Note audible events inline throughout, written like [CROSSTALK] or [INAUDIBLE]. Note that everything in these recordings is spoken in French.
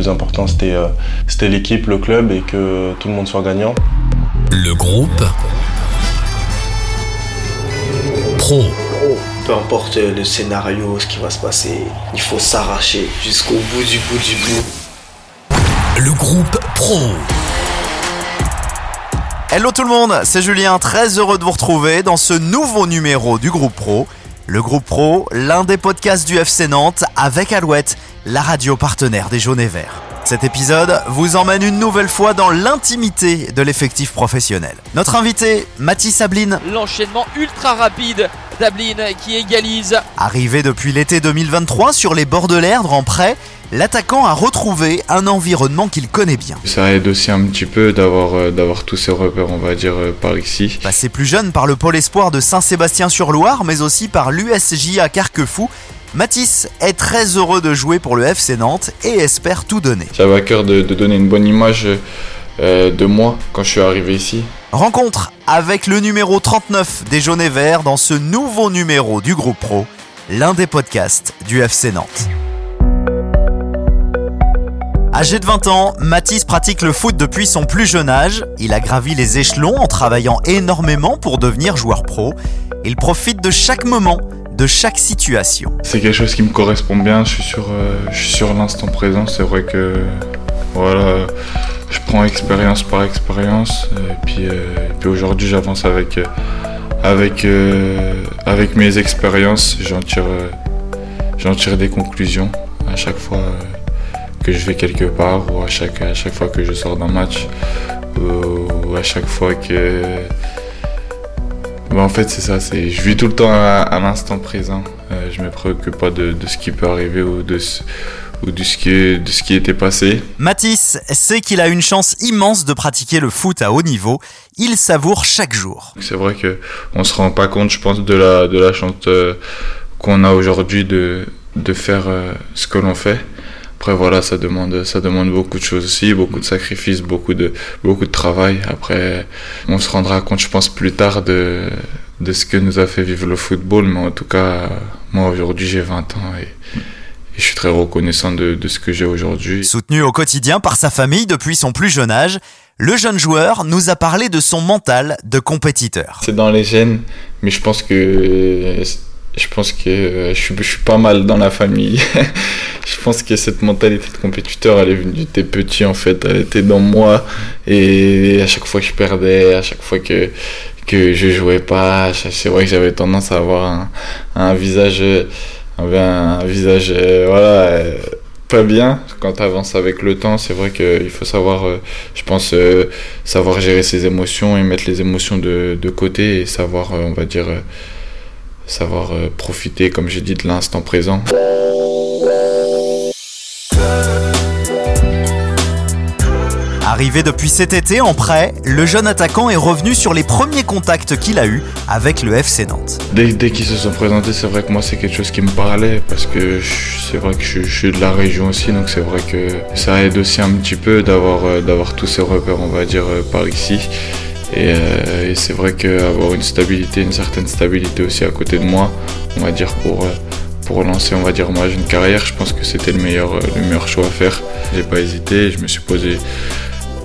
plus important c'était c'était l'équipe, le club et que tout le monde soit gagnant. Le groupe Pro. Peu importe le scénario, ce qui va se passer, il faut s'arracher jusqu'au bout du bout du bout. Le groupe Pro. Hello tout le monde, c'est Julien, très heureux de vous retrouver dans ce nouveau numéro du groupe Pro. Le groupe Pro, l'un des podcasts du FC Nantes avec Alouette, la radio partenaire des Jaunes et Verts. Cet épisode vous emmène une nouvelle fois dans l'intimité de l'effectif professionnel. Notre invité, Mathis Sabline. L'enchaînement ultra rapide d'Ablin qui égalise. Arrivé depuis l'été 2023 sur les bords de l'Erdre en prêt, l'attaquant a retrouvé un environnement qu'il connaît bien. Ça aide aussi un petit peu d'avoir euh, d'avoir tous ces repères, on va dire, euh, par ici. Passé plus jeune par le pôle espoir de Saint-Sébastien-sur-Loire, mais aussi par l'USJ à Carquefou, Mathis est très heureux de jouer pour le FC Nantes et espère tout donner. J'avais à cœur de, donner une bonne image euh, de moi quand je suis arrivé ici. Rencontre avec le numéro 39 des Jaunes et Verts dans ce nouveau numéro du groupe Pro, l'un des podcasts du FC Nantes. Âgé de 20 ans, Mathis pratique le foot depuis son plus jeune âge. Il a gravi les échelons en travaillant énormément pour devenir joueur pro. Il profite de chaque moment chaque situation. C'est quelque chose qui me correspond bien, je suis sur, euh, sur l'instant présent, c'est vrai que voilà, je prends expérience par expérience et puis, euh, puis aujourd'hui j'avance avec, avec, euh, avec mes expériences, j'en tire, j'en tire des conclusions à chaque fois que je vais quelque part ou à chaque, à chaque fois que je sors d'un match ou à chaque fois que bah, en fait, c'est ça. C'est, je vis tout le temps à, l'instant présent. Euh, je me préoccupe pas de, ce qui peut arriver ou de ce, ou de ce qui, de ce qui était passé. Mathis sait qu'il a une chance immense de pratiquer le foot à haut niveau. Il savoure chaque jour. C'est vrai que on se rend pas compte, je pense, de la, de la chance euh, qu'on a aujourd'hui de, de faire euh, ce que l'on fait. Après voilà, ça demande ça demande beaucoup de choses aussi, beaucoup de sacrifices, beaucoup de beaucoup de travail. Après, on se rendra compte, je pense, plus tard de de ce que nous a fait vivre le football. Mais en tout cas, moi aujourd'hui, j'ai 20 ans et, je suis très reconnaissant de, de ce que j'ai aujourd'hui. Soutenu au quotidien par sa famille depuis son plus jeune âge, le jeune joueur nous a parlé de son mental de compétiteur. C'est dans les gènes, mais je pense que je pense que euh, je, suis, pas mal dans la famille. [LAUGHS] je pense que cette mentalité de compétiteur, elle est venue t'es petit en fait, elle était dans moi. Et à chaque fois que je perdais, à chaque fois que, que je jouais pas, c'est vrai que j'avais tendance à avoir un, visage, un, visage, euh, voilà, euh, pas bien quand tu avances avec le temps. C'est vrai qu'il faut savoir, je pense, savoir gérer ses émotions et mettre les émotions de côté et savoir, on va dire, savoir euh, profiter, comme j'ai dit, de l'instant présent. Arrivé depuis cet été en prêt, le jeune attaquant est revenu sur les premiers contacts qu'il a eus avec le FC Nantes. Dès, dès qu'ils se sont présentés, c'est vrai que moi c'est quelque chose qui me parlait parce que c'est vrai que je, suis de la région aussi, donc c'est vrai que ça aide aussi un petit peu d'avoir euh, tous ces repères, on va dire, euh, par ici. Euh, et, c'est vrai qu'avoir une stabilité, une certaine stabilité aussi à côté de moi, on va dire pour, euh, pour lancer on va dire moi une carrière, je pense que c'était le meilleur, euh, le meilleur choix à faire. J'ai pas hésité, je me suis posé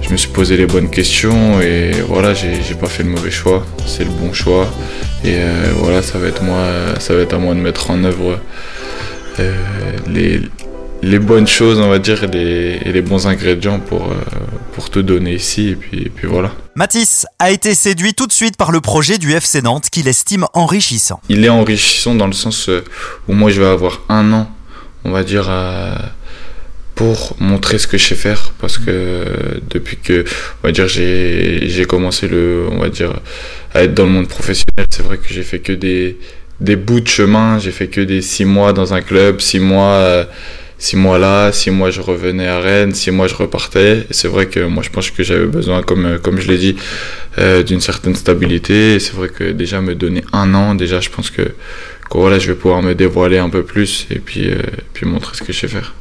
je me suis posé les bonnes questions et voilà, j'ai pas fait le mauvais choix, c'est le bon choix. Et voilà, ça va être moi, ça va être à moi de mettre en œuvre les, les bonnes choses, on va dire, et les, bons ingrédients pour, euh, pour te donner ici. Et puis, puis voilà. Mathis a été séduit tout de suite par le projet du FC Nantes qu'il estime enrichissant. Il est enrichissant dans le sens euh, où moi je vais avoir un an, on va dire, pour montrer ce que je sais faire. Parce que depuis que, on va dire, j'ai commencé le, on va dire, à être dans le monde professionnel, c'est vrai que j'ai fait que des, des bouts de chemin. J'ai fait que des six mois dans un club, six mois. Euh, six mois là, six mois je revenais à Rennes, six mois je repartais. C'est vrai que moi je pense que j'avais besoin, comme, euh, comme je l'ai dit, euh, d'une certaine stabilité. C'est vrai que déjà me donner un an, déjà je pense que, que voilà, je vais pouvoir me dévoiler un peu plus et puis, euh, puis montrer ce que je sais faire.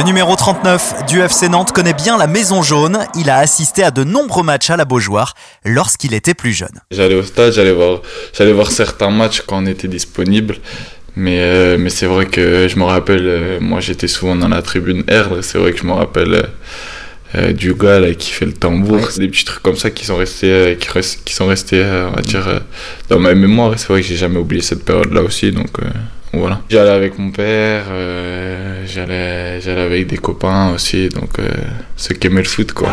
Le numéro 39 du FC Nantes connaît bien la Maison Jaune. Il a assisté à de nombreux matchs à la Beaujoire lorsqu'il était plus jeune. J'allais au stade, j'allais voir, j'allais voir certains matchs quand on était disponible. Mais, euh, mais c'est vrai que je me rappelle, euh, moi j'étais souvent dans la tribune R, c'est vrai que je me rappelle euh, du gars là, qui fait le tambour, des petits trucs comme ça qui sont restés, qui, qui sont restés on va dire, dans ma mémoire. C'est vrai que j'ai jamais oublié cette période-là aussi, donc voilà. J'allais avec mon père, j'allais, j'allais avec des copains aussi, donc euh, ceux qui aimaient le foot quoi.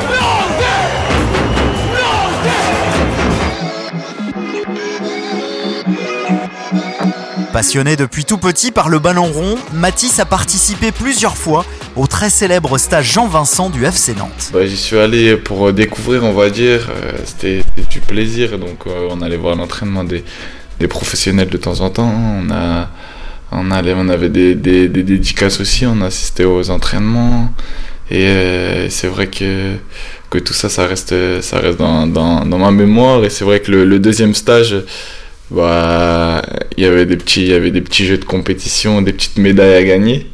Passionné depuis tout petit par le ballon rond, Matisse a participé plusieurs fois au très célèbre stage Jean-Vincent du FC Nantes. Bah, j'y suis allé pour découvrir, on va dire. Euh, C'était du plaisir. Donc, euh, on allait voir l'entraînement des, des professionnels de temps en temps. On, a, on, allait, on avait des, des, des dédicaces aussi. On assistait aux entraînements. Et euh, c'est vrai que, que tout ça, ça reste, ça reste dans, dans, dans ma mémoire. Et c'est vrai que le, le deuxième stage, bah, il y avait des petits, y avait des petits jeux de compétition, des petites médailles à gagner.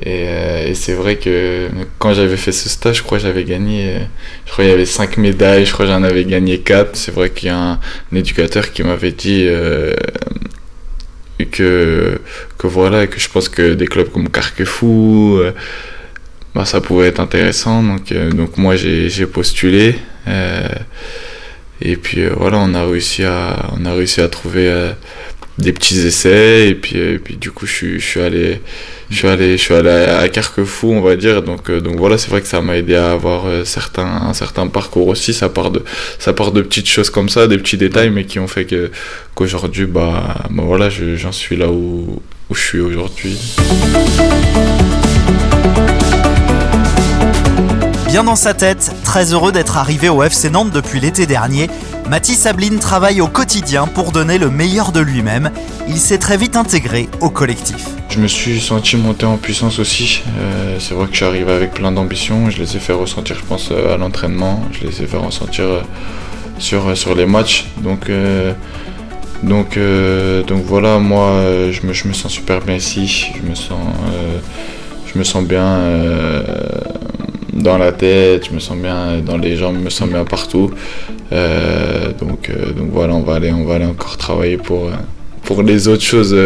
Et, euh, et c'est vrai que quand j'avais fait ce stage, je crois que j'avais gagné, euh, je crois qu'il y avait 5 médailles, je crois que j'en avais gagné 4. C'est vrai qu'il y a un, un éducateur qui m'avait dit euh, que, que voilà, que je pense que des clubs comme Carquefou, euh, bah, ça pouvait être intéressant. Donc, euh, donc moi j'ai postulé. euh, et puis euh, voilà, on a réussi à, on a réussi à trouver des petits essais. Et puis, euh, et puis du coup, je suis, je suis allé, je suis allé, je suis allé à Carquefou, on va dire. Donc, euh, donc voilà, c'est vrai que ça m'a aidé à avoir euh, certains, un certain parcours aussi. Ça part de, ça part de petites choses comme ça, des petits détails, mais qui ont fait que qu'aujourd'hui, bah, bah voilà, je- j'en suis là où, où je suis aujourd'hui. Bien dans sa tête, très heureux d'être arrivé au FC Nantes depuis l'été dernier, Mathis Sabline travaille au quotidien pour donner le meilleur de lui-même. Il s'est très vite intégré au collectif. Je me suis senti monter en puissance aussi. Euh, c'est vrai que arrivé avec plein d'ambitions. Je les ai fait ressentir, je pense, euh, à l'entraînement. Je les ai fait ressentir euh, sur, les matchs. Donc, voilà, moi, je, me, sens super bien ici. Je me sens, bien dans la tête. Je me sens bien dans les jambes. Je me sens bien partout. Euh, donc, euh, donc voilà, on va aller, on va aller encore travailler pour, euh, pour les autres choses.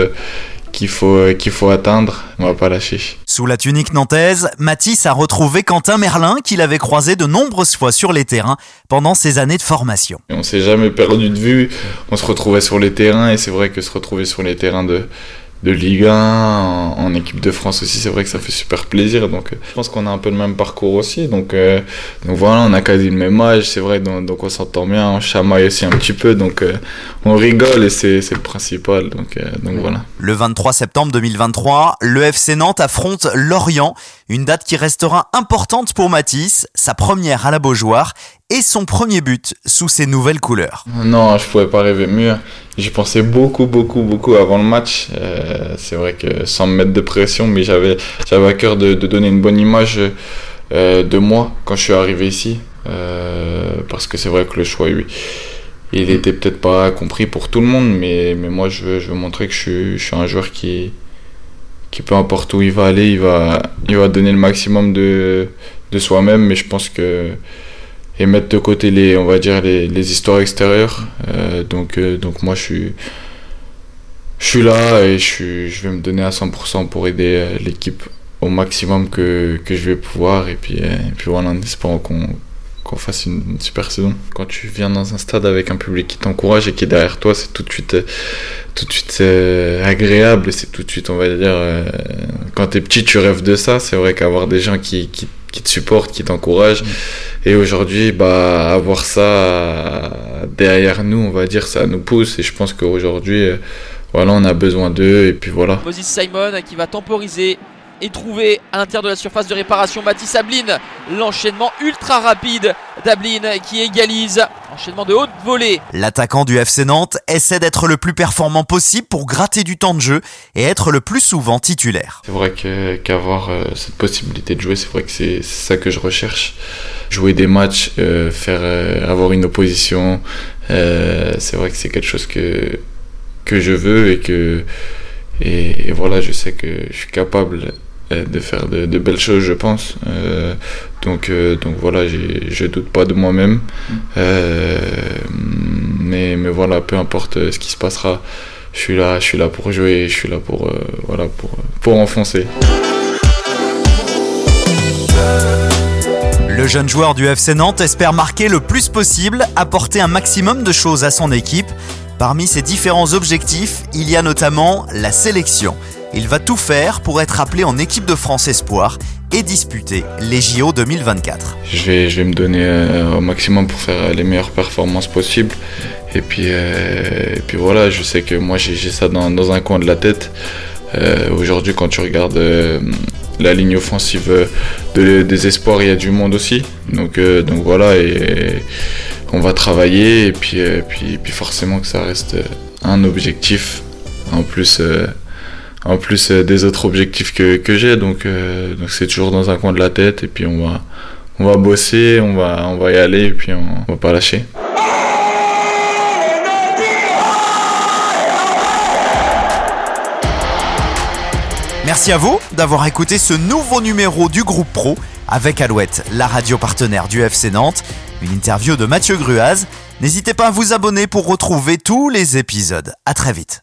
qu'il faut, qu'il faut atteindre, on va pas lâcher. Sous la tunique nantaise, Mathis a retrouvé Quentin Merlin qu'il avait croisé de nombreuses fois sur les terrains pendant ses années de formation. Et on s'est jamais perdu de vue, on se retrouvait sur les terrains et c'est vrai que se retrouver sur les terrains de, de Ligue 1, en, équipe de France aussi, c'est vrai que ça fait super plaisir. Donc euh, je pense qu'on a un peu le même parcours aussi. Donc, euh, donc voilà, on a quasi le même âge, c'est vrai, donc, on s'entend bien, on chamaille aussi un petit peu, donc euh, on rigole et c'est le principal. Donc, euh, donc voilà. Le 23 septembre 2023, le FC Nantes affronte Lorient, une date qui restera importante pour Mathis, sa première à la Beaujoire et son premier but sous ses nouvelles couleurs. Non, je pouvais pas rêver mieux. J'y pensais beaucoup, beaucoup, beaucoup avant le match. Euh, c'est vrai que sans me mettre de pression, mais j'avais, j'avais à cœur de, donner une bonne image euh, de moi quand je suis arrivé ici. Euh, parce que c'est vrai que le choix, lui, il était peut-être pas compris pour tout le monde, mais, mais moi, je veux, je veux montrer que je suis, je suis un joueur qui, qui peu importe où il va aller, il va, il va donner le maximum de, de soi-même. Mais je pense que et mettre de côté les on va dire les, les histoires extérieures. Euh, donc euh, donc moi je suis je suis là et je je vais me donner à 100% pour aider euh, l'équipe au maximum que, que je vais pouvoir. Et puis voilà en espérant qu'on qu'on fasse une, super saison. Quand tu viens dans un stade avec un public qui t'encourage et qui est derrière toi c'est tout de suite tout de suite agréable. C'est tout de suite on va dire quand t'es petit tu rêves de ça. C'est vrai qu'avoir des gens qui, qui, qui te supportent qui t'encouragent et aujourd'hui, bah, avoir ça derrière nous, on va dire, ça nous pousse. Et je pense qu'aujourd'hui, euh, voilà, on a besoin d'eux. Et puis voilà. Moses Simon qui va temporiser et trouver à l'intérieur de la surface de réparation Mathis Ablin. L'enchaînement ultra rapide d'Ablin qui égalise. Enchaînement de haute volée. L'attaquant du FC Nantes essaie d'être le plus performant possible pour gratter du temps de jeu et être le plus souvent titulaire. C'est vrai que- qu'avoir euh, cette possibilité de jouer, c'est vrai que c'est ça que je recherche. Jouer des matchs, euh, faire euh, avoir une opposition, euh, c'est vrai que c'est quelque chose que que je veux et que et, et voilà, je sais que je suis capable de faire de, belles choses, je pense. donc, donc voilà, je doute pas de moi-même. mais, mais voilà, peu importe ce qui se passera, je suis là, je suis là pour jouer, je suis là pour, voilà, pour, pour enfoncer. Le jeune joueur du FC Nantes espère marquer le plus possible, apporter un maximum de choses à son équipe. Parmi ses différents objectifs, il y a notamment la sélection. Il va tout faire pour être appelé en équipe de France Espoir et disputer les JO 2024. Je vais, je me donner euh, au maximum pour faire les meilleures performances possibles. Et puis, euh, et puis voilà, je sais que moi j'ai ça dans, un coin de la tête. Euh, aujourd'hui, quand tu regardes la ligne offensive de, des espoirs, il y a du monde aussi. Donc, euh, donc voilà, et, on va travailler et puis, euh, puis, puis forcément que ça reste un objectif en plus, euh, en plus des autres objectifs que, que j'ai. Donc, donc c'est toujours dans un coin de la tête et puis on va, on va bosser, on va, on va y aller et puis on va pas lâcher. Merci à vous d'avoir écouté ce nouveau numéro du groupe Pro avec Alouette, la radio partenaire du FC Nantes. Une interview de Mathieu Gruaz. N'hésitez pas à vous abonner pour retrouver tous les épisodes. À très vite.